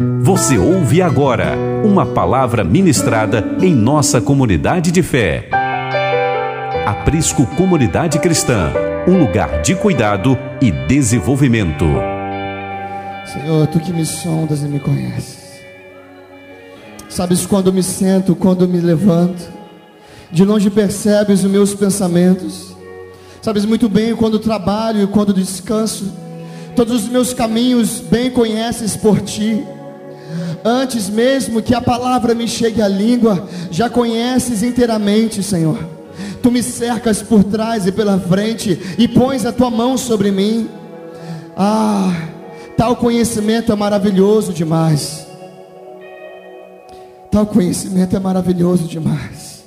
Você ouve agora uma palavra ministrada em nossa comunidade de fé. Aprisco Comunidade Cristã, um lugar de cuidado e desenvolvimento. Senhor, tu que me sondas e me conheces. Sabes quando me sento, quando me levanto. De longe percebes os meus pensamentos. Sabes muito bem quando trabalho e quando descanso. Todos os meus caminhos bem conheces por ti. Antes mesmo que a palavra me chegue à língua, já conheces inteiramente, Senhor. Tu me cercas por trás e pela frente e pões a tua mão sobre mim. Ah, tal conhecimento é maravilhoso demais. Tal conhecimento é maravilhoso demais.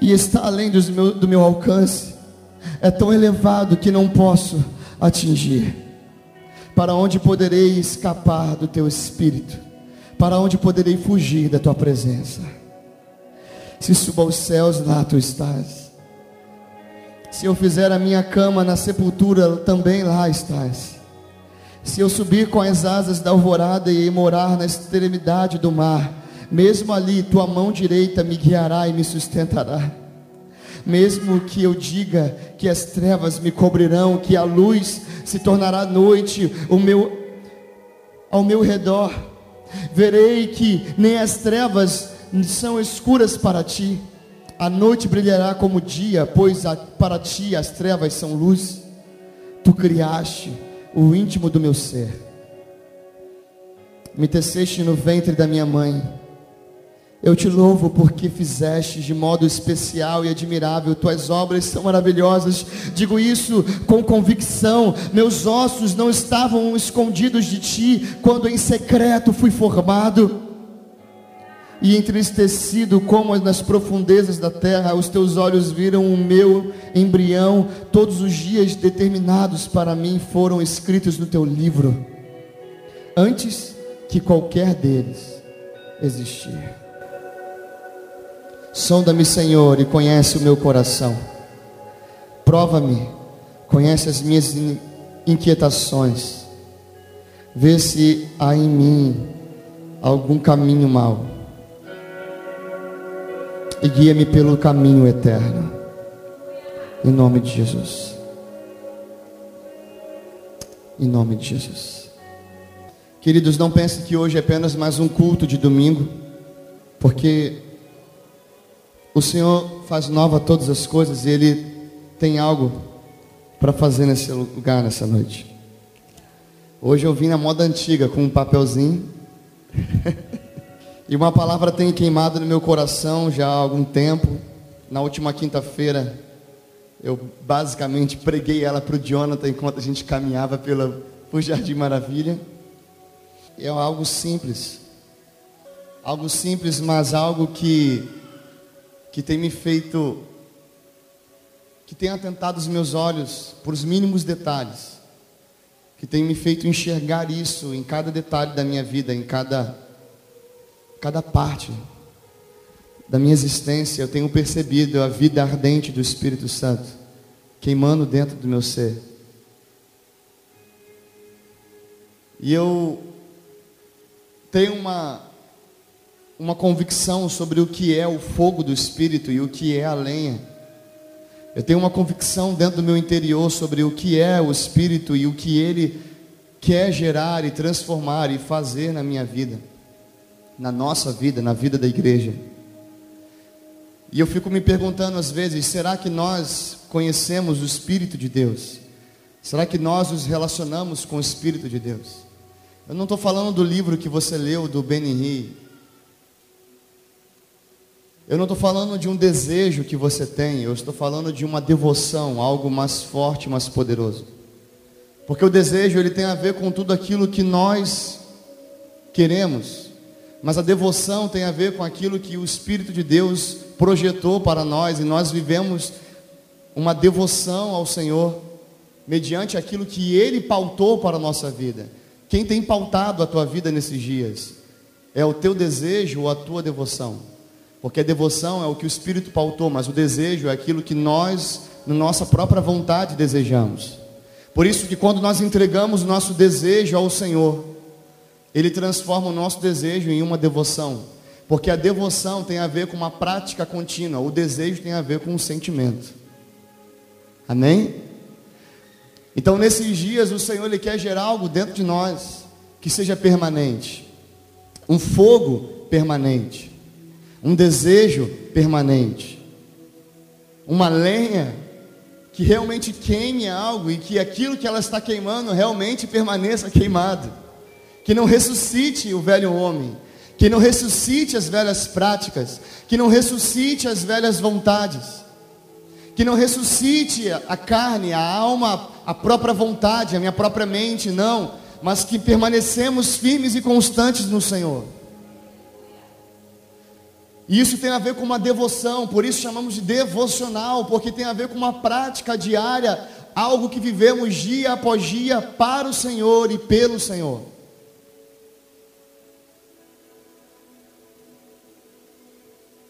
E está além meu, do meu alcance. É tão elevado que não posso atingir. Para onde poderei escapar do teu espírito? Para onde poderei fugir da tua presença? Se suba aos céus, lá tu estás. Se eu fizer a minha cama na sepultura, também lá estás. Se eu subir com as asas da alvorada e morar na extremidade do mar, mesmo ali tua mão direita me guiará e me sustentará. Mesmo que eu diga que as trevas me cobrirão, que a luz se tornará noite o meu, ao meu redor. Verei que nem as trevas são escuras para ti. A noite brilhará como dia, pois para ti as trevas são luz. Tu criaste o íntimo do meu ser. Me teceste no ventre da minha mãe eu te louvo porque fizeste de modo especial e admirável, tuas obras são maravilhosas. Digo isso com convicção. Meus ossos não estavam escondidos de ti quando em secreto fui formado. E entristecido como nas profundezas da terra, os teus olhos viram o meu embrião. Todos os dias determinados para mim foram escritos no teu livro, antes que qualquer deles existir. Sonda-me, Senhor, e conhece o meu coração. Prova-me, conhece as minhas inquietações. Vê se há em mim algum caminho mau. E guia-me pelo caminho eterno. Em nome de Jesus. Em nome de Jesus. Queridos, não pensem que hoje é apenas mais um culto de domingo, porque o Senhor faz nova todas as coisas e Ele tem algo para fazer nesse lugar nessa noite. Hoje eu vim na moda antiga com um papelzinho. e uma palavra tem queimado no meu coração já há algum tempo. Na última quinta-feira, eu basicamente preguei ela para o Jonathan enquanto a gente caminhava pela, por Jardim Maravilha. É algo simples. Algo simples, mas algo que que tem me feito, que tem atentado os meus olhos por os mínimos detalhes, que tem me feito enxergar isso em cada detalhe da minha vida, em cada, cada parte da minha existência, eu tenho percebido a vida ardente do Espírito Santo queimando dentro do meu ser. E eu tenho uma uma convicção sobre o que é o fogo do Espírito e o que é a lenha. Eu tenho uma convicção dentro do meu interior sobre o que é o Espírito e o que ele quer gerar e transformar e fazer na minha vida, na nossa vida, na vida da igreja. E eu fico me perguntando às vezes: será que nós conhecemos o Espírito de Deus? Será que nós nos relacionamos com o Espírito de Deus? Eu não estou falando do livro que você leu do Benny eu não estou falando de um desejo que você tem, eu estou falando de uma devoção, algo mais forte, mais poderoso. Porque o desejo ele tem a ver com tudo aquilo que nós queremos, mas a devoção tem a ver com aquilo que o Espírito de Deus projetou para nós e nós vivemos uma devoção ao Senhor mediante aquilo que Ele pautou para a nossa vida. Quem tem pautado a tua vida nesses dias? É o teu desejo ou a tua devoção? Porque a devoção é o que o Espírito pautou, mas o desejo é aquilo que nós, na nossa própria vontade, desejamos. Por isso que quando nós entregamos o nosso desejo ao Senhor, ele transforma o nosso desejo em uma devoção. Porque a devoção tem a ver com uma prática contínua, o desejo tem a ver com um sentimento. Amém? Então, nesses dias, o Senhor ele quer gerar algo dentro de nós que seja permanente, um fogo permanente, um desejo permanente, uma lenha que realmente queime algo e que aquilo que ela está queimando realmente permaneça queimado, que não ressuscite o velho homem, que não ressuscite as velhas práticas, que não ressuscite as velhas vontades, que não ressuscite a carne, a alma, a própria vontade, a minha própria mente, não, mas que permanecemos firmes e constantes no Senhor. E isso tem a ver com uma devoção, por isso chamamos de devocional, porque tem a ver com uma prática diária, algo que vivemos dia após dia para o Senhor e pelo Senhor.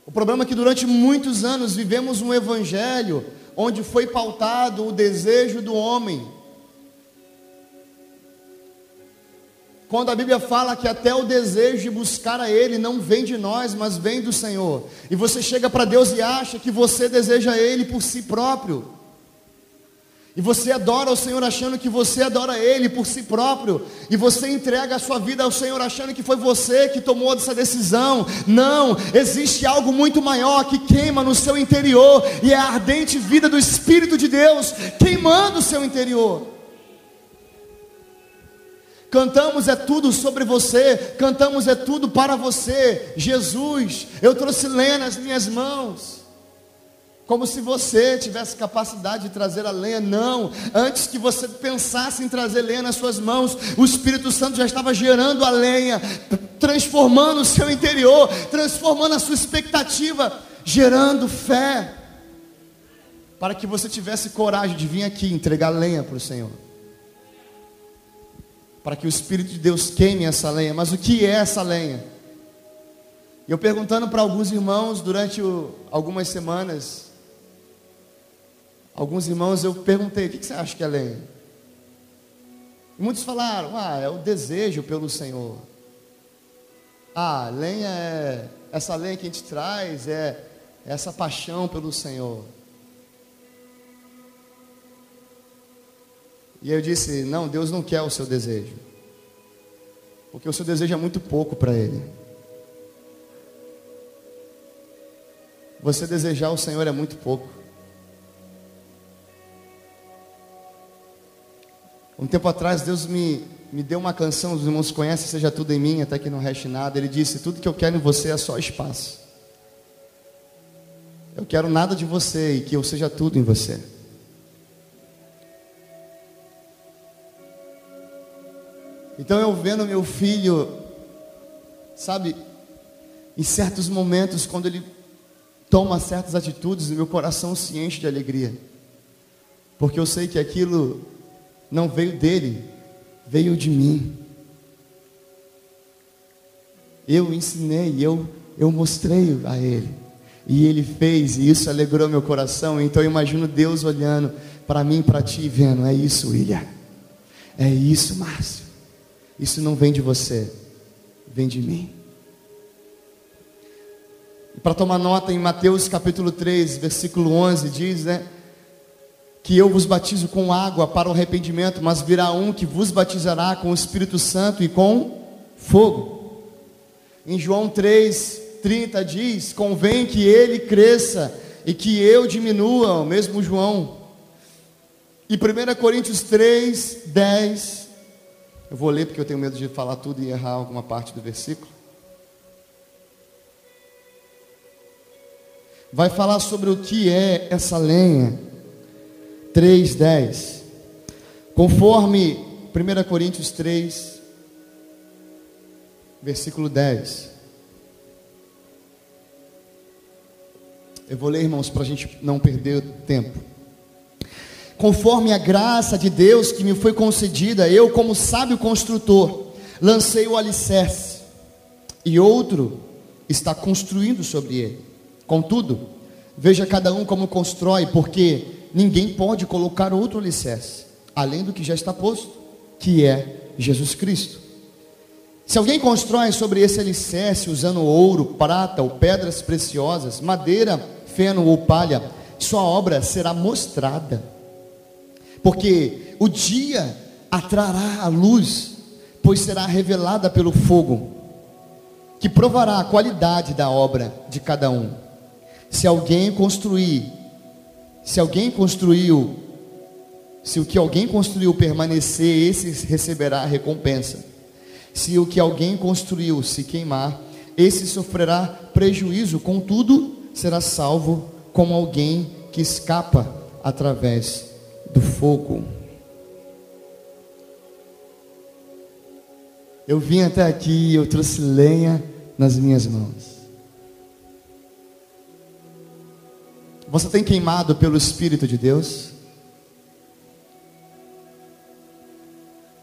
O problema é que durante muitos anos vivemos um evangelho onde foi pautado o desejo do homem Quando a Bíblia fala que até o desejo de buscar a Ele não vem de nós, mas vem do Senhor. E você chega para Deus e acha que você deseja Ele por si próprio. E você adora o Senhor achando que você adora Ele por si próprio. E você entrega a sua vida ao Senhor achando que foi você que tomou essa decisão. Não, existe algo muito maior que queima no seu interior. E é a ardente vida do Espírito de Deus queimando o seu interior. Cantamos é tudo sobre você, cantamos é tudo para você. Jesus, eu trouxe lenha nas minhas mãos. Como se você tivesse capacidade de trazer a lenha, não. Antes que você pensasse em trazer lenha nas suas mãos, o Espírito Santo já estava gerando a lenha, transformando o seu interior, transformando a sua expectativa, gerando fé, para que você tivesse coragem de vir aqui entregar lenha para o Senhor para que o Espírito de Deus queime essa lenha. Mas o que é essa lenha? Eu perguntando para alguns irmãos durante algumas semanas, alguns irmãos eu perguntei: o que, que você acha que é lenha? E muitos falaram: ah, é o desejo pelo Senhor. Ah, lenha é essa lenha que a gente traz, é essa paixão pelo Senhor. E eu disse: Não, Deus não quer o seu desejo. Porque o seu desejo é muito pouco para Ele. Você desejar o Senhor é muito pouco. Um tempo atrás, Deus me, me deu uma canção, os irmãos conhecem, seja tudo em mim, até que não reste nada. Ele disse: Tudo que eu quero em você é só espaço. Eu quero nada de você e que eu seja tudo em você. Então eu vendo meu filho, sabe, em certos momentos, quando ele toma certas atitudes, meu coração se enche de alegria, porque eu sei que aquilo não veio dele, veio de mim. Eu ensinei, eu, eu mostrei a ele, e ele fez, e isso alegrou meu coração. Então eu imagino Deus olhando para mim, para ti, vendo: é isso, William, é isso, Márcio. Isso não vem de você, vem de mim. E para tomar nota, em Mateus capítulo 3, versículo 11, diz, né? Que eu vos batizo com água para o arrependimento, mas virá um que vos batizará com o Espírito Santo e com fogo. Em João 3, 30 diz: Convém que ele cresça e que eu diminua, o mesmo João. E 1 Coríntios 3, 10 eu vou ler porque eu tenho medo de falar tudo e errar alguma parte do versículo. Vai falar sobre o que é essa lenha. 3:10. Conforme 1 Coríntios 3, versículo 10. Eu vou ler, irmãos, para a gente não perder tempo conforme a graça de Deus que me foi concedida, eu, como sábio construtor, lancei o alicerce, e outro está construindo sobre ele. Contudo, veja cada um como constrói, porque ninguém pode colocar outro alicerce, além do que já está posto, que é Jesus Cristo. Se alguém constrói sobre esse alicerce usando ouro, prata ou pedras preciosas, madeira, feno ou palha, sua obra será mostrada. Porque o dia atrará a luz, pois será revelada pelo fogo, que provará a qualidade da obra de cada um. Se alguém construir, se alguém construiu, se o que alguém construiu permanecer, esse receberá a recompensa. Se o que alguém construiu se queimar, esse sofrerá prejuízo, contudo, será salvo como alguém que escapa através do fogo. Eu vim até aqui e eu trouxe lenha nas minhas mãos. Você tem queimado pelo Espírito de Deus?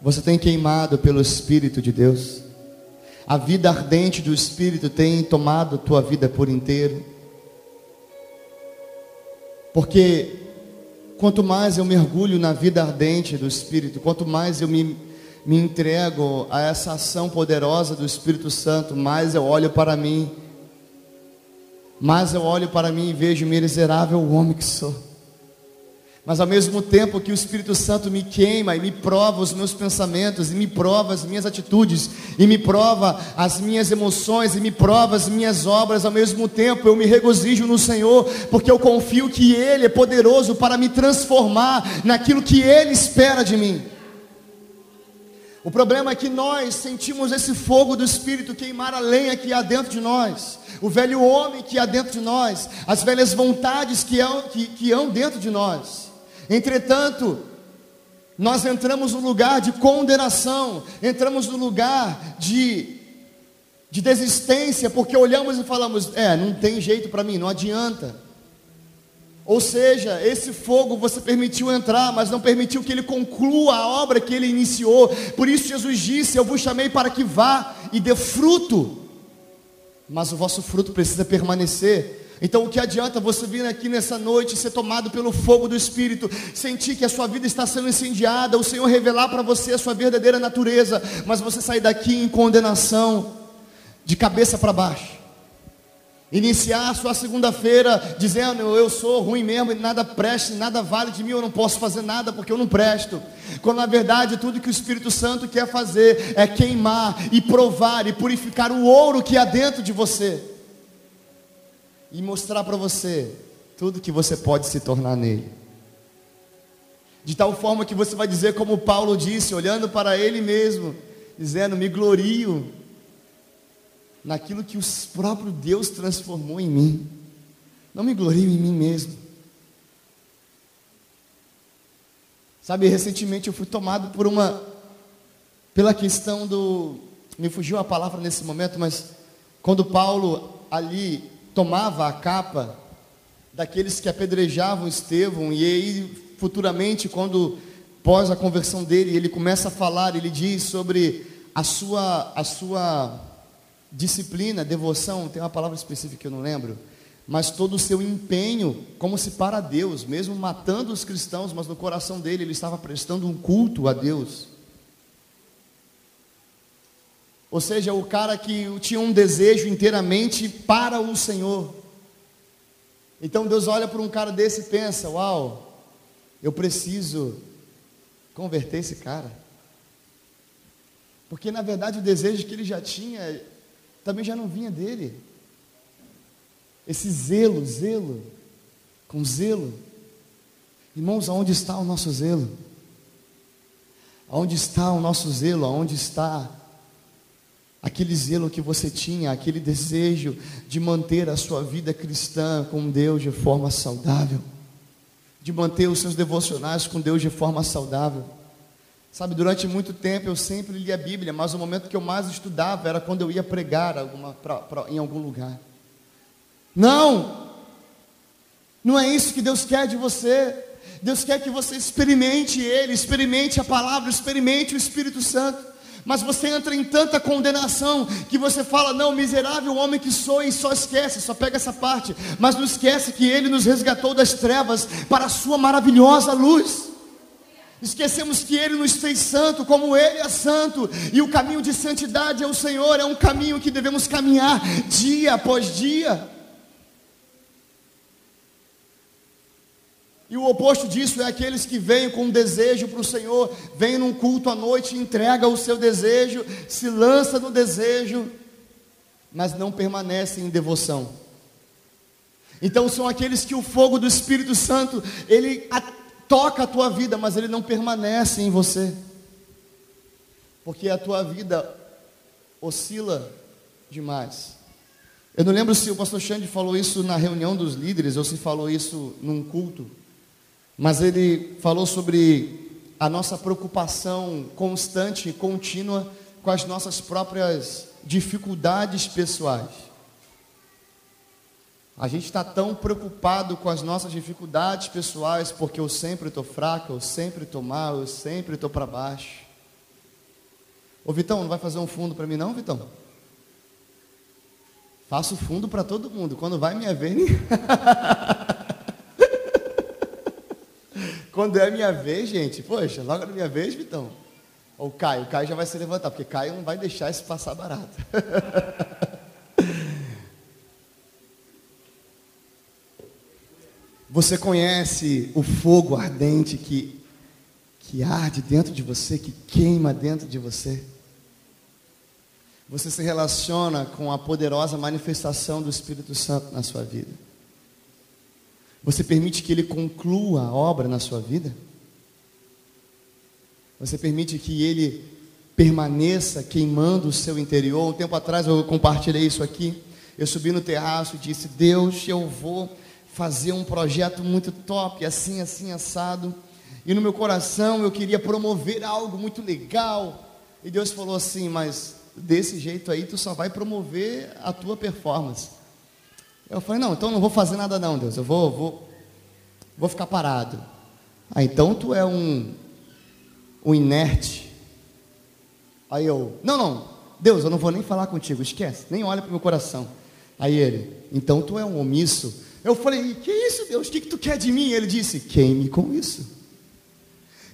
Você tem queimado pelo Espírito de Deus? A vida ardente do Espírito tem tomado tua vida por inteiro? Porque quanto mais eu mergulho na vida ardente do Espírito, quanto mais eu me, me entrego a essa ação poderosa do Espírito Santo, mais eu olho para mim, mais eu olho para mim e vejo o miserável homem que sou. Mas ao mesmo tempo que o Espírito Santo me queima e me prova os meus pensamentos, e me prova as minhas atitudes, e me prova as minhas emoções, e me prova as minhas obras, ao mesmo tempo eu me regozijo no Senhor, porque eu confio que Ele é poderoso para me transformar naquilo que Ele espera de mim. O problema é que nós sentimos esse fogo do Espírito queimar a lenha que há dentro de nós, o velho homem que há dentro de nós, as velhas vontades que há, que, que dentro de nós. Entretanto, nós entramos no lugar de condenação, entramos no lugar de, de desistência, porque olhamos e falamos: é, não tem jeito para mim, não adianta. Ou seja, esse fogo você permitiu entrar, mas não permitiu que ele conclua a obra que ele iniciou. Por isso Jesus disse: Eu vos chamei para que vá e dê fruto, mas o vosso fruto precisa permanecer. Então, o que adianta você vir aqui nessa noite, ser tomado pelo fogo do Espírito, sentir que a sua vida está sendo incendiada, o Senhor revelar para você a sua verdadeira natureza, mas você sair daqui em condenação, de cabeça para baixo. Iniciar a sua segunda-feira dizendo: Eu sou ruim mesmo, nada presta, nada vale de mim, eu não posso fazer nada porque eu não presto. Quando na verdade tudo que o Espírito Santo quer fazer é queimar e provar e purificar o ouro que há dentro de você e mostrar para você tudo que você pode se tornar nele. De tal forma que você vai dizer, como Paulo disse, olhando para ele mesmo, dizendo: Me glorio naquilo que o próprio Deus transformou em mim. Não me glorio em mim mesmo. Sabe, recentemente eu fui tomado por uma pela questão do me fugiu a palavra nesse momento, mas quando Paulo ali tomava a capa daqueles que apedrejavam Estevão, e aí futuramente, quando pós a conversão dele, ele começa a falar, ele diz sobre a sua, a sua disciplina, devoção, tem uma palavra específica que eu não lembro, mas todo o seu empenho, como se para Deus, mesmo matando os cristãos, mas no coração dele ele estava prestando um culto a Deus. Ou seja, o cara que tinha um desejo inteiramente para o Senhor. Então Deus olha para um cara desse e pensa: Uau, eu preciso converter esse cara. Porque na verdade o desejo que ele já tinha também já não vinha dele. Esse zelo, zelo, com zelo. Irmãos, aonde está o nosso zelo? Aonde está o nosso zelo? Aonde está aquele zelo que você tinha, aquele desejo de manter a sua vida cristã com Deus de forma saudável, de manter os seus devocionais com Deus de forma saudável. Sabe, durante muito tempo eu sempre li a Bíblia, mas o momento que eu mais estudava era quando eu ia pregar alguma, pra, pra, em algum lugar. Não! Não é isso que Deus quer de você. Deus quer que você experimente Ele, experimente a palavra, experimente o Espírito Santo mas você entra em tanta condenação que você fala: Não, miserável homem que sou, e só esquece, só pega essa parte, mas não esquece que Ele nos resgatou das trevas para a Sua maravilhosa luz. Esquecemos que Ele nos fez santo, como Ele é santo, e o caminho de santidade é o Senhor, é um caminho que devemos caminhar dia após dia. E o oposto disso é aqueles que vêm com um desejo para o Senhor, vêm num culto à noite, entrega o seu desejo, se lança no desejo, mas não permanecem em devoção. Então são aqueles que o fogo do Espírito Santo, ele a, toca a tua vida, mas ele não permanece em você. Porque a tua vida oscila demais. Eu não lembro se o pastor Xande falou isso na reunião dos líderes ou se falou isso num culto. Mas ele falou sobre a nossa preocupação constante e contínua com as nossas próprias dificuldades pessoais. A gente está tão preocupado com as nossas dificuldades pessoais, porque eu sempre estou fraco, eu sempre estou mal, eu sempre estou para baixo. Ô Vitão, não vai fazer um fundo para mim não, Vitão? Faço fundo para todo mundo. Quando vai minha vez. Quando é minha vez, gente, poxa, logo na minha vez, Vitão. Ou Caio, Caio já vai se levantar, porque Caio não vai deixar isso passar barato. Você conhece o fogo ardente que, que arde dentro de você, que queima dentro de você? Você se relaciona com a poderosa manifestação do Espírito Santo na sua vida? Você permite que Ele conclua a obra na sua vida? Você permite que Ele permaneça queimando o seu interior? Um tempo atrás eu compartilhei isso aqui. Eu subi no terraço e disse: Deus, eu vou fazer um projeto muito top, assim, assim, assado. E no meu coração eu queria promover algo muito legal. E Deus falou assim: Mas desse jeito aí tu só vai promover a tua performance. Eu falei, não, então não vou fazer nada não, Deus. Eu vou, vou, vou ficar parado. Ah, então tu é um, um inerte. Aí eu, não, não, Deus, eu não vou nem falar contigo, esquece, nem olha para o meu coração. Aí ele, então tu é um omisso. Eu falei, que isso, Deus? O que, que tu quer de mim? Ele disse, queime com isso.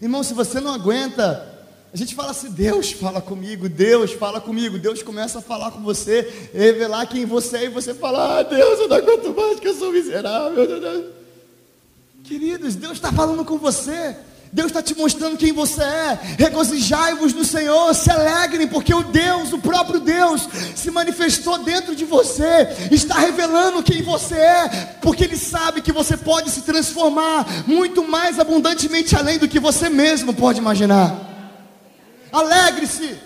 Irmão, se você não aguenta a gente fala assim: Deus fala comigo, Deus fala comigo. Deus começa a falar com você, revelar quem você é, e você fala: Ah, Deus, eu não aguento mais, que eu sou miserável. Queridos, Deus está falando com você. Deus está te mostrando quem você é. Regozijai-vos no Senhor, se alegrem, porque o Deus, o próprio Deus, se manifestou dentro de você, está revelando quem você é, porque Ele sabe que você pode se transformar muito mais abundantemente além do que você mesmo pode imaginar. Alegre-se.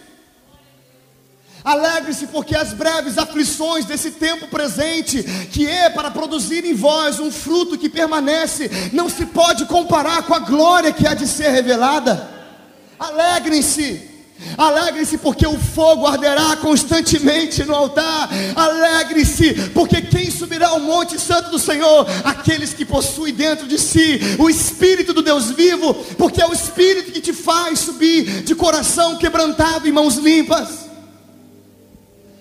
Alegre-se, porque as breves aflições desse tempo presente, que é para produzir em vós um fruto que permanece, não se pode comparar com a glória que há de ser revelada. Alegrem-se. Alegre-se, porque o fogo arderá constantemente no altar. Alegre-se, porque quem subirá ao monte santo do Senhor? Aqueles que possuem dentro de si o Espírito do Deus vivo, porque é o Espírito que te faz subir de coração quebrantado e mãos limpas.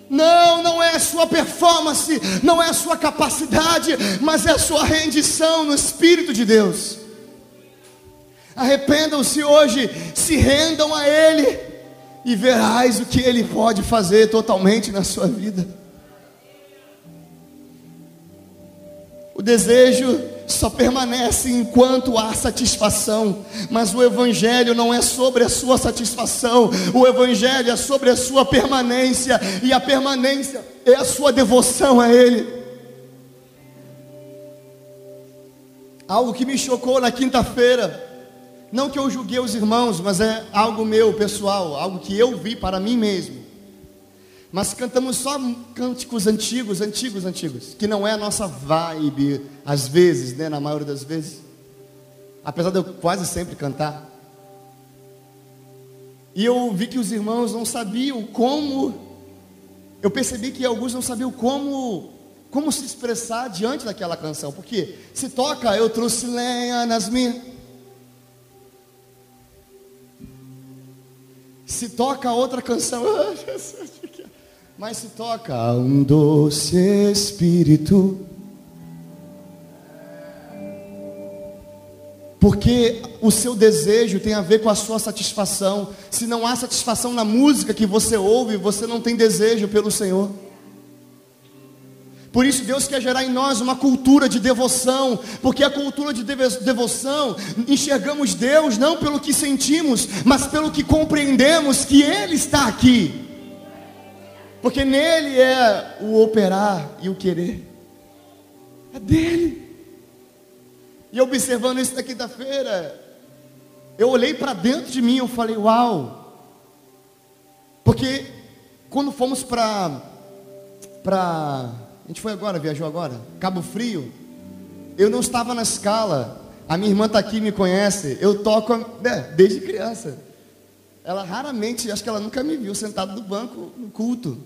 Não, não é a sua performance, não é a sua capacidade, mas é a sua rendição no Espírito de Deus. Arrependam-se hoje, se rendam a Ele e verás o que Ele pode fazer totalmente na sua vida. O desejo só permanece enquanto há satisfação, mas o Evangelho não é sobre a sua satisfação, o Evangelho é sobre a sua permanência, e a permanência é a sua devoção a Ele. Algo que me chocou na quinta-feira, não que eu julguei os irmãos, mas é algo meu, pessoal, algo que eu vi para mim mesmo. Mas cantamos só cânticos antigos, antigos, antigos, que não é a nossa vibe, às vezes, né, na maioria das vezes. Apesar de eu quase sempre cantar. E eu vi que os irmãos não sabiam como. Eu percebi que alguns não sabiam como como se expressar diante daquela canção. Porque se toca, eu trouxe lenha nas minhas Se toca outra canção, mas se toca um doce espírito Porque o seu desejo tem a ver com a sua satisfação. Se não há satisfação na música que você ouve, você não tem desejo pelo Senhor. Por isso Deus quer gerar em nós uma cultura de devoção, porque a cultura de devoção enxergamos Deus não pelo que sentimos, mas pelo que compreendemos que Ele está aqui. Porque nele é o operar e o querer. É dele. E observando isso na quinta-feira, eu olhei para dentro de mim e falei, uau. Porque quando fomos para para a gente foi agora, viajou agora, Cabo Frio. Eu não estava na escala. A minha irmã está aqui, me conhece. Eu toco né, desde criança. Ela raramente, acho que ela nunca me viu sentado no banco no culto.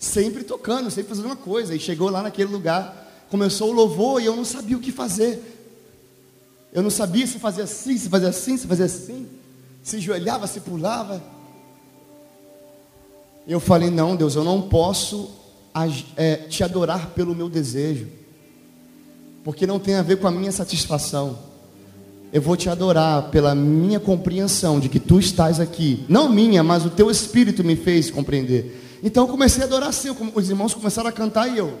Sempre tocando, sempre fazendo uma coisa. E chegou lá naquele lugar, começou o louvor e eu não sabia o que fazer. Eu não sabia se fazia assim, se fazia assim, se fazia assim. Se joelhava, se pulava. Eu falei: Não, Deus, eu não posso é, te adorar pelo meu desejo, porque não tem a ver com a minha satisfação eu vou te adorar pela minha compreensão de que tu estás aqui. Não minha, mas o teu espírito me fez compreender. Então eu comecei a adorar assim, os irmãos começaram a cantar e eu.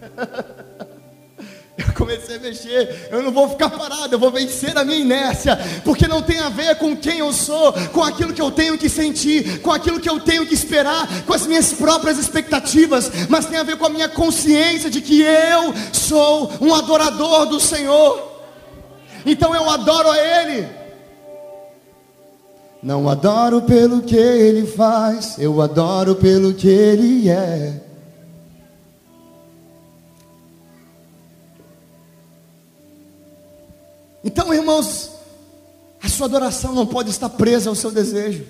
Comecei a mexer, eu não vou ficar parado, eu vou vencer a minha inércia, porque não tem a ver com quem eu sou, com aquilo que eu tenho que sentir, com aquilo que eu tenho que esperar, com as minhas próprias expectativas, mas tem a ver com a minha consciência de que eu sou um adorador do Senhor, então eu adoro a Ele. Não adoro pelo que Ele faz, eu adoro pelo que Ele é. Então, irmãos, a sua adoração não pode estar presa ao seu desejo.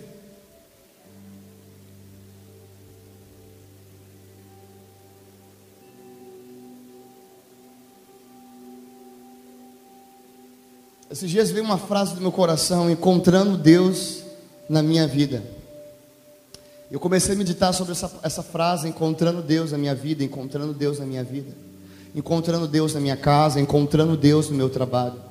Esses dias veio uma frase do meu coração, encontrando Deus na minha vida. Eu comecei a meditar sobre essa, essa frase, encontrando Deus na minha vida, encontrando Deus na minha vida, encontrando Deus na minha casa, encontrando Deus no meu trabalho.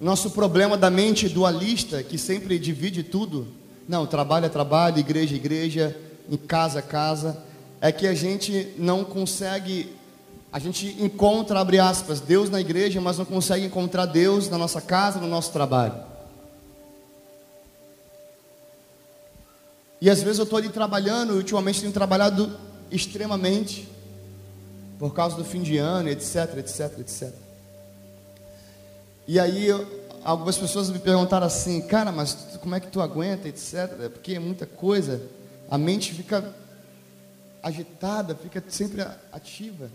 Nosso problema da mente dualista, que sempre divide tudo, não, trabalho é trabalho, igreja é igreja, em casa é casa, é que a gente não consegue, a gente encontra, abre aspas, Deus na igreja, mas não consegue encontrar Deus na nossa casa, no nosso trabalho. E às vezes eu estou ali trabalhando, ultimamente tenho trabalhado extremamente, por causa do fim de ano, etc, etc, etc. E aí algumas pessoas me perguntaram assim, cara, mas como é que tu aguenta, etc. Porque é muita coisa, a mente fica agitada, fica sempre ativa.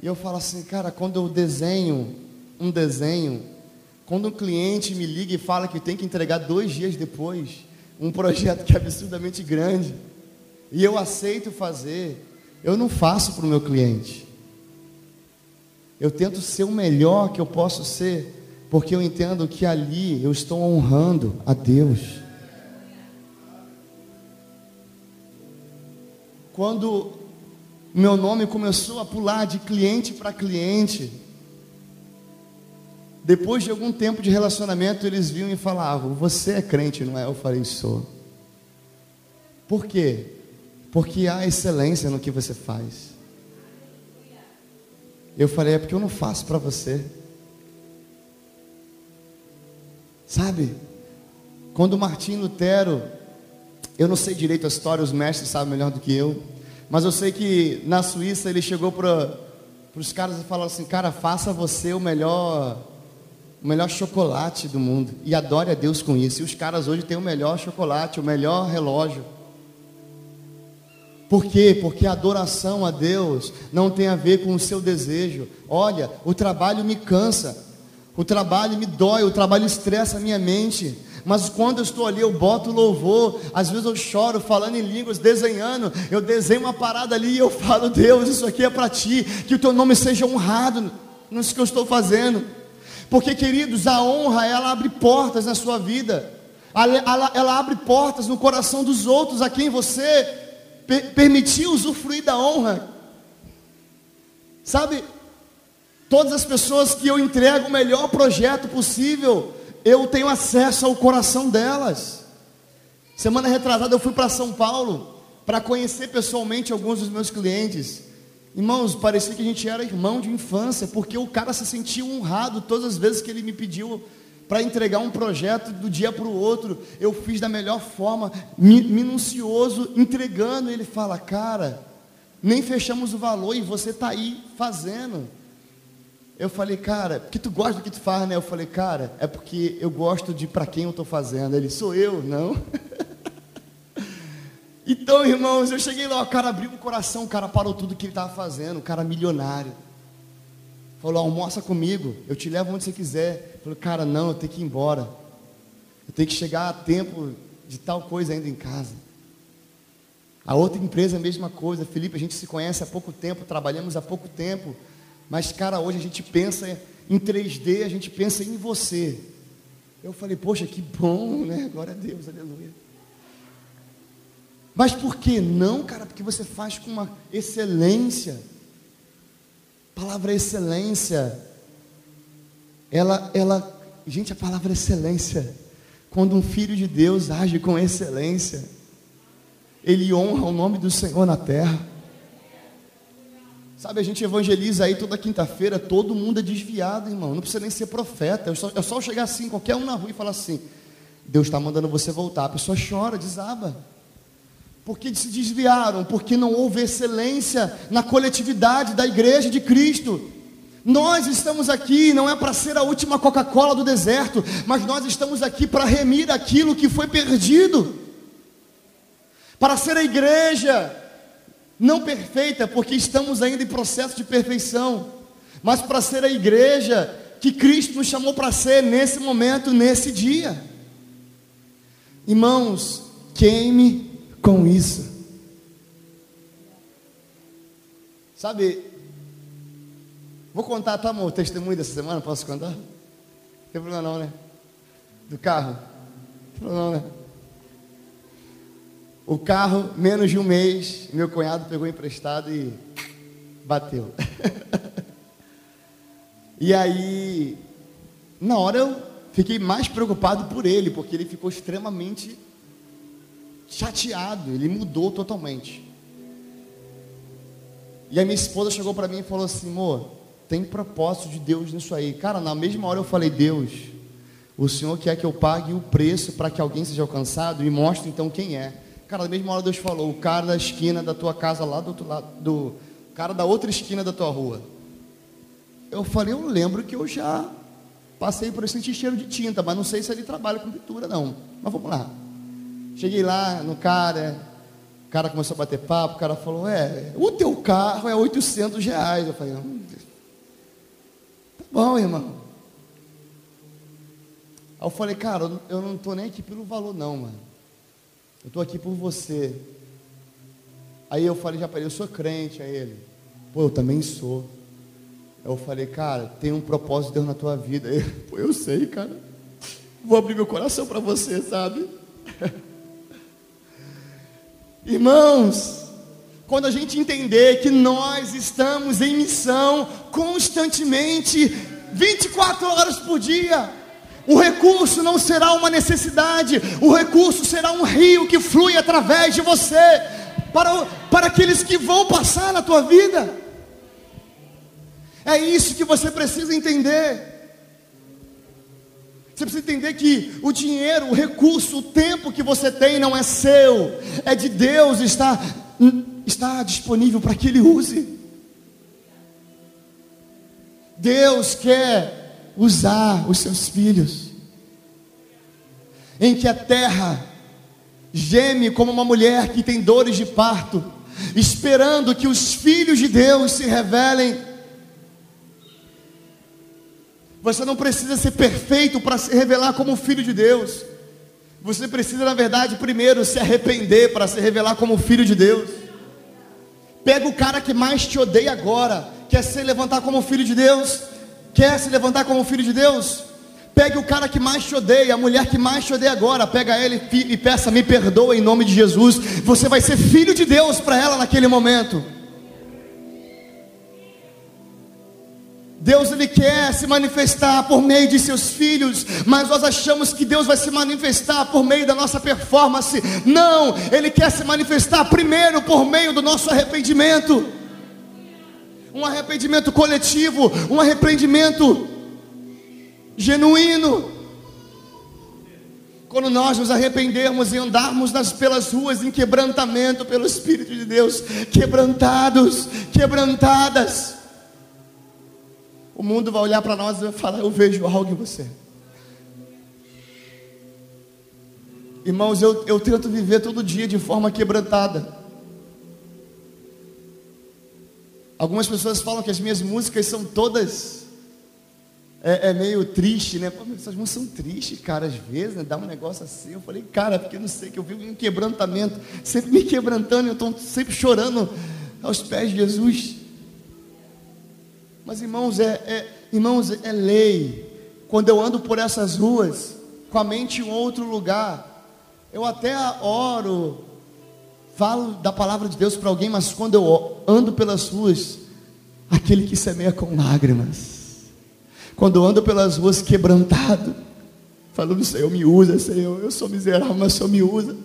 E eu falo assim, cara, quando eu desenho um desenho, quando um cliente me liga e fala que tem que entregar dois dias depois, um projeto que é absurdamente grande, e eu aceito fazer, eu não faço para o meu cliente. Eu tento ser o melhor que eu posso ser, porque eu entendo que ali eu estou honrando a Deus. Quando meu nome começou a pular de cliente para cliente, depois de algum tempo de relacionamento, eles vinham e falavam: Você é crente, não é? Eu falei: Sou. Por quê? Porque há excelência no que você faz. Eu falei, é porque eu não faço para você. Sabe? Quando Martim Lutero, eu não sei direito a história, os mestres sabem melhor do que eu, mas eu sei que na Suíça ele chegou para os caras e falou assim: Cara, faça você o melhor, o melhor chocolate do mundo e adore a Deus com isso. E os caras hoje têm o melhor chocolate, o melhor relógio. Por quê? Porque a adoração a Deus não tem a ver com o seu desejo. Olha, o trabalho me cansa, o trabalho me dói, o trabalho estressa a minha mente. Mas quando eu estou ali, eu boto louvor. Às vezes eu choro falando em línguas, desenhando. Eu desenho uma parada ali e eu falo: Deus, isso aqui é para ti. Que o teu nome seja honrado nisso que eu estou fazendo. Porque, queridos, a honra ela abre portas na sua vida. Ela, ela, ela abre portas no coração dos outros a quem você per permitir usufruir da honra. Sabe, Todas as pessoas que eu entrego o melhor projeto possível, eu tenho acesso ao coração delas. Semana retrasada eu fui para São Paulo para conhecer pessoalmente alguns dos meus clientes. Irmãos, parecia que a gente era irmão de infância, porque o cara se sentia honrado todas as vezes que ele me pediu para entregar um projeto do dia para o outro. Eu fiz da melhor forma, minucioso, entregando. Ele fala, cara, nem fechamos o valor e você está aí fazendo. Eu falei, cara, porque tu gosta do que tu faz, né? Eu falei, cara, é porque eu gosto de para quem eu estou fazendo. Ele, sou eu, não? então, irmãos, eu cheguei lá, o cara abriu o coração, o cara parou tudo que ele estava fazendo, o cara milionário. Falou, almoça comigo, eu te levo onde você quiser. Falei, cara, não, eu tenho que ir embora. Eu tenho que chegar a tempo de tal coisa ainda em casa. A outra empresa a mesma coisa. Felipe, a gente se conhece há pouco tempo, trabalhamos há pouco tempo. Mas, cara, hoje a gente pensa em 3D, a gente pensa em você. Eu falei, poxa, que bom, né? Glória a Deus, aleluia. Mas por que não, cara? Porque você faz com uma excelência. A palavra excelência, ela, ela, gente, a palavra excelência, quando um filho de Deus age com excelência, ele honra o nome do Senhor na terra. Sabe, a gente evangeliza aí toda quinta-feira, todo mundo é desviado, irmão. Não precisa nem ser profeta. É só, é só chegar assim, qualquer um na rua e falar assim: Deus está mandando você voltar. A pessoa chora, desaba. Porque se desviaram, porque não houve excelência na coletividade da igreja de Cristo. Nós estamos aqui não é para ser a última Coca-Cola do deserto, mas nós estamos aqui para remir aquilo que foi perdido. Para ser a igreja não perfeita, porque estamos ainda em processo de perfeição, mas para ser a igreja que Cristo nos chamou para ser nesse momento, nesse dia. Irmãos, queime com isso. Sabe, vou contar, tá, amor, o testemunho dessa semana, posso contar? Não tem problema não, né? Do carro. Não tem problema não, né? O carro, menos de um mês, meu cunhado pegou emprestado e bateu. e aí, na hora eu fiquei mais preocupado por ele, porque ele ficou extremamente chateado, ele mudou totalmente. E a minha esposa chegou para mim e falou assim: amor, tem propósito de Deus nisso aí. Cara, na mesma hora eu falei: Deus, o Senhor quer que eu pague o preço para que alguém seja alcançado e mostre então quem é. Cara, na mesma hora Deus falou, o cara da esquina da tua casa lá do outro lado, do cara da outra esquina da tua rua. Eu falei, eu lembro que eu já passei por esse cheiro de tinta, mas não sei se ele trabalha com pintura não. Mas vamos lá. Cheguei lá no cara, o cara começou a bater papo, o cara falou, é, o teu carro é 800 reais. Eu falei, hum, bom, irmão. Aí eu falei, cara, eu não estou nem aqui pelo valor não, mano. Eu estou aqui por você. Aí eu falei já para eu sou crente a ele. Pô, eu também sou. Eu falei, cara, tem um propósito de Deus na tua vida. Ele, Pô, eu sei, cara. Vou abrir meu coração para você, sabe? Irmãos, quando a gente entender que nós estamos em missão constantemente, 24 horas por dia, o recurso não será uma necessidade, o recurso será um rio que flui através de você, para, para aqueles que vão passar na tua vida. É isso que você precisa entender. Você precisa entender que o dinheiro, o recurso, o tempo que você tem não é seu, é de Deus, está, está disponível para que Ele use. Deus quer usar os seus filhos, em que a terra geme como uma mulher que tem dores de parto, esperando que os filhos de Deus se revelem. Você não precisa ser perfeito para se revelar como filho de Deus. Você precisa, na verdade, primeiro se arrepender para se revelar como filho de Deus. Pega o cara que mais te odeia agora, quer se levantar como filho de Deus. Quer se levantar como filho de Deus? Pegue o cara que mais te odeia, a mulher que mais te odeia agora, pega ele e peça, me perdoa em nome de Jesus. Você vai ser filho de Deus para ela naquele momento. Deus ele quer se manifestar por meio de seus filhos, mas nós achamos que Deus vai se manifestar por meio da nossa performance. Não, ele quer se manifestar primeiro por meio do nosso arrependimento. Um arrependimento coletivo, um arrependimento genuíno. Quando nós nos arrependermos e andarmos nas, pelas ruas em quebrantamento pelo Espírito de Deus, quebrantados, quebrantadas, o mundo vai olhar para nós e vai falar: Eu vejo algo em você. Irmãos, eu, eu tento viver todo dia de forma quebrantada. Algumas pessoas falam que as minhas músicas são todas é, é, meio triste, né? Pô, essas músicas são tristes, cara, às vezes, né? Dá um negócio assim. Eu falei, cara, porque eu não sei, que eu vivo em quebrantamento, sempre me quebrantando, eu estou sempre chorando aos pés de Jesus. Mas, irmãos, é, é, irmãos, é lei. Quando eu ando por essas ruas, com a mente em outro lugar, eu até oro, falo da palavra de Deus para alguém, mas quando eu ando pelas ruas, aquele que semeia com lágrimas, quando eu ando pelas ruas quebrantado, falando, Senhor, me usa, Senhor, eu sou miserável, mas o Senhor me usa.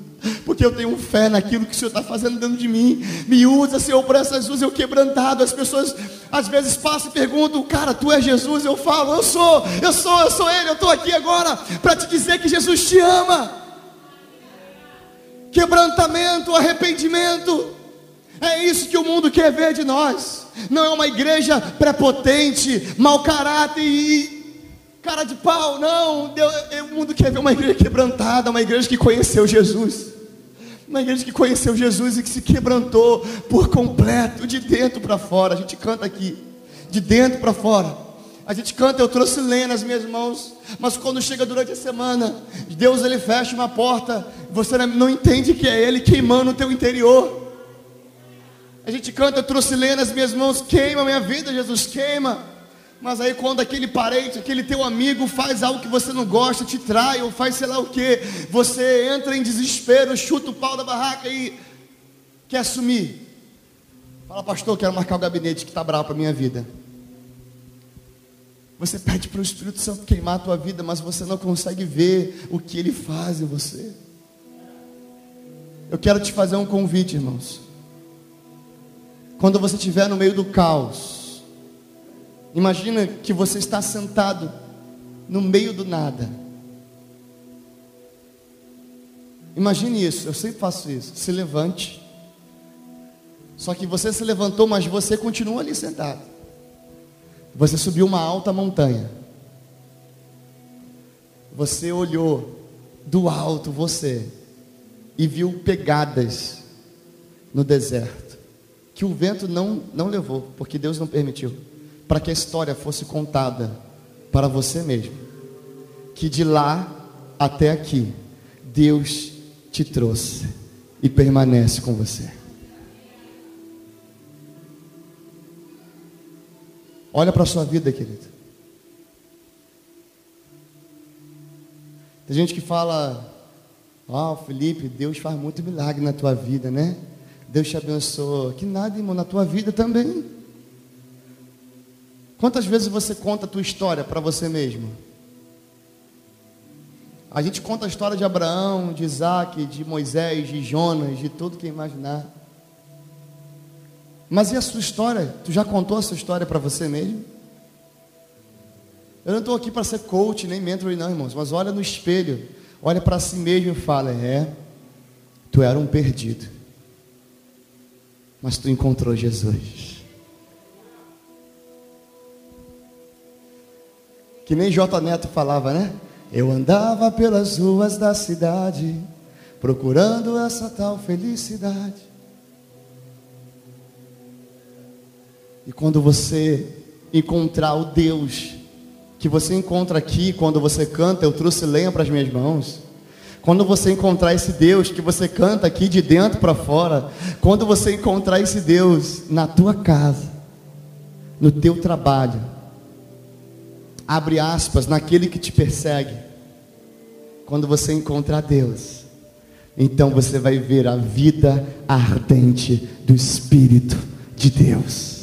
Porque eu tenho fé naquilo que o Senhor está fazendo dentro de mim. Me usa, Senhor, por essas ruas eu quebrantado. As pessoas às vezes passam e perguntam, cara, tu é Jesus? Eu falo, eu sou, eu sou, eu sou Ele, eu estou aqui agora para te dizer que Jesus te ama. Quebrantamento, arrependimento. É isso que o mundo quer ver de nós. Não é uma igreja prepotente, mau caráter e cara de pau. Não, Deus, o mundo quer ver uma igreja quebrantada, uma igreja que conheceu Jesus. Uma igreja que conheceu Jesus e que se quebrantou por completo, de dentro para fora. A gente canta aqui, de dentro para fora. A gente canta, eu trouxe lenha nas minhas mãos, mas quando chega durante a semana, Deus ele fecha uma porta, você não entende que é Ele queimando o teu interior. A gente canta, eu trouxe lenha nas minhas mãos, queima a minha vida, Jesus, queima. Mas aí quando aquele parente, aquele teu amigo faz algo que você não gosta, te trai ou faz sei lá o que, você entra em desespero, chuta o pau da barraca e quer assumir. Fala, pastor, quero marcar o gabinete que está bravo para minha vida. Você pede para o Espírito Santo queimar a tua vida, mas você não consegue ver o que ele faz em você. Eu quero te fazer um convite, irmãos. Quando você estiver no meio do caos, imagina que você está sentado no meio do nada. Imagine isso, eu sempre faço isso. Se levante. Só que você se levantou, mas você continua ali sentado. Você subiu uma alta montanha. Você olhou do alto você e viu pegadas no deserto que o vento não, não levou, porque Deus não permitiu, para que a história fosse contada para você mesmo. Que de lá até aqui, Deus te trouxe e permanece com você. Olha para a sua vida, querido. Tem gente que fala, ó oh, Felipe, Deus faz muito milagre na tua vida, né? Deus te abençoe. Que nada, irmão, na tua vida também. Quantas vezes você conta a tua história para você mesmo? A gente conta a história de Abraão, de Isaac, de Moisés, de Jonas, de tudo que imaginar. Mas e a sua história? Tu já contou a sua história para você mesmo? Eu não estou aqui para ser coach nem mentor, não, irmãos. Mas olha no espelho, olha para si mesmo e fala: É, tu era um perdido mas tu encontrou Jesus. Que nem J. Neto falava, né? Eu andava pelas ruas da cidade, procurando essa tal felicidade. E quando você encontrar o Deus que você encontra aqui, quando você canta, eu trouxe lenha para as minhas mãos. Quando você encontrar esse Deus que você canta aqui de dentro para fora, quando você encontrar esse Deus na tua casa, no teu trabalho, abre aspas, naquele que te persegue, quando você encontrar Deus, então você vai ver a vida ardente do Espírito de Deus.